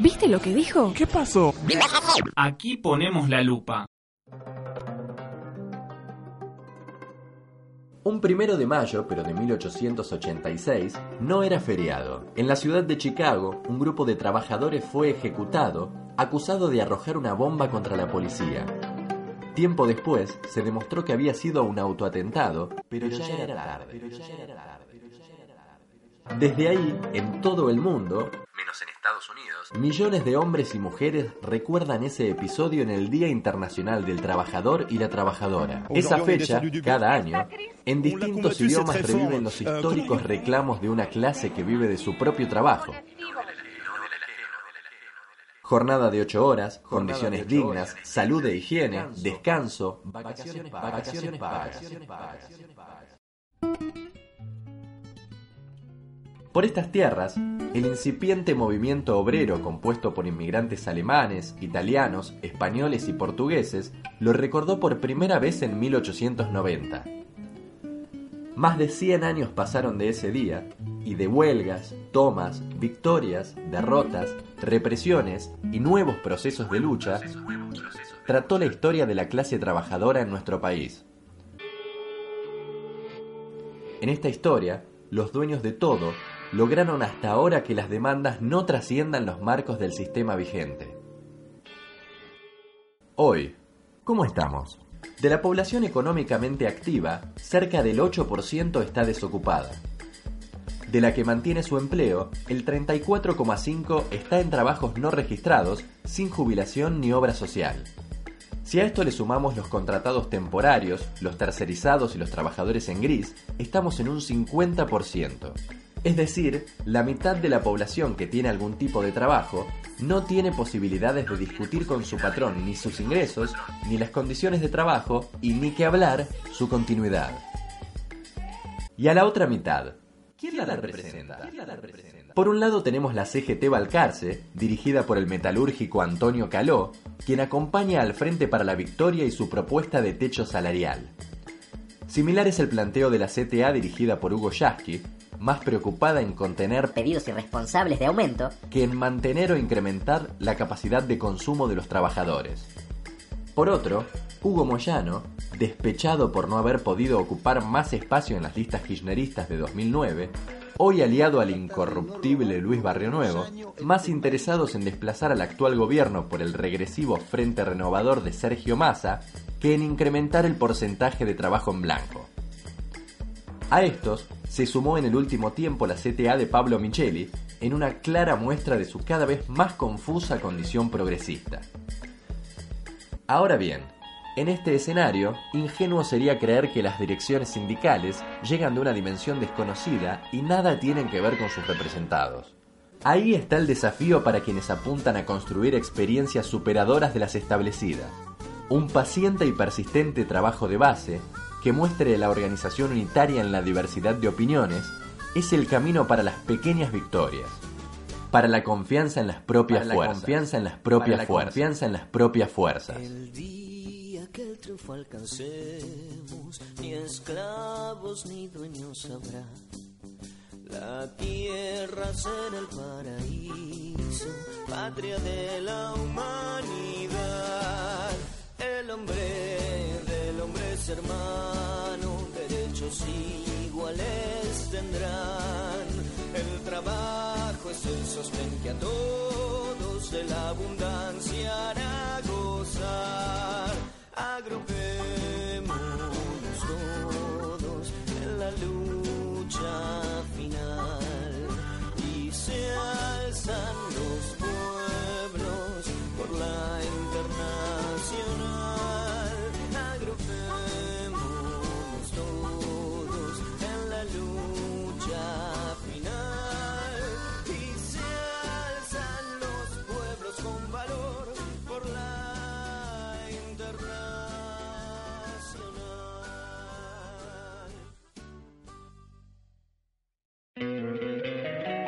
¿Viste lo que dijo? ¿Qué pasó? Aquí ponemos la lupa. Un primero de mayo, pero de 1886, no era feriado. En la ciudad de Chicago, un grupo de trabajadores fue ejecutado, acusado de arrojar una bomba contra la policía. Tiempo después, se demostró que había sido un autoatentado, pero, ya, era tarde. Desde ahí, en todo el mundo, menos en Estados Unidos, millones de hombres y mujeres recuerdan ese episodio en el Día Internacional del Trabajador y la Trabajadora. Esa fecha, cada año, en distintos idiomas reviven los históricos reclamos de una clase que vive de su propio trabajo. Jornada de 8 horas, condiciones dignas, salud e higiene, descanso, vacaciones, vacaciones, Por estas tierras, el incipiente movimiento obrero compuesto por inmigrantes alemanes, italianos, españoles y portugueses lo recordó por primera vez en 1890. Más de 100 años pasaron de ese día, y de huelgas, tomas, victorias, derrotas, represiones y nuevos procesos de lucha, trató la historia de la clase trabajadora en nuestro país. En esta historia, los dueños de todo lograron hasta ahora que las demandas no trasciendan los marcos del sistema vigente. Hoy, ¿cómo estamos? De la población económicamente activa, cerca del 8% está desocupada. De la que mantiene su empleo, el 34,5% está en trabajos no registrados, sin jubilación ni obra social. Si a esto le sumamos los contratados temporarios, los tercerizados y los trabajadores en gris, estamos en un 50%. Es decir, la mitad de la población que tiene algún tipo de trabajo no tiene posibilidades de discutir con su patrón ni sus ingresos, ni las condiciones de trabajo, y ni que hablar su continuidad. Y a la otra mitad, ¿quién la representa? Por un lado tenemos la CGT Balcarce, dirigida por el metalúrgico Antonio Caló, quien acompaña al Frente para la Victoria y su propuesta de techo salarial. Similar es el planteo de la CTA dirigida por Hugo Yasky, más preocupada en contener pedidos irresponsables de aumento que en mantener o incrementar la capacidad de consumo de los trabajadores. Por otro, Hugo Moyano, despechado por no haber podido ocupar más espacio en las listas kirchneristas de 2009, hoy aliado al incorruptible Luis Barrio Nuevo, más interesados en desplazar al actual gobierno por el regresivo Frente Renovador de Sergio Massa que en incrementar el porcentaje de trabajo en blanco. A estos se sumó en el último tiempo la CTA de Pablo Micheli, en una clara muestra de su cada vez más confusa condición progresista. Ahora bien, en este escenario, ingenuo sería creer que las direcciones sindicales llegan de una dimensión desconocida y nada tienen que ver con sus representados. Ahí está el desafío para quienes apuntan a construir experiencias superadoras de las establecidas. Un paciente y persistente trabajo de base que muestre la organización unitaria en la diversidad de opiniones es el camino para las pequeñas victorias, para la confianza en las propias fuerzas, confianza en las propias fuerzas, confianza en las propias fuerzas. El día que el triunfo alcancemos, ni esclavos ni dueños habrá. La tierra será el paraíso, patria de la humanidad. El hombre del hombre es hermano, derechos iguales tendrán. El trabajo es el sostén que a todos de la abundancia hará gozar.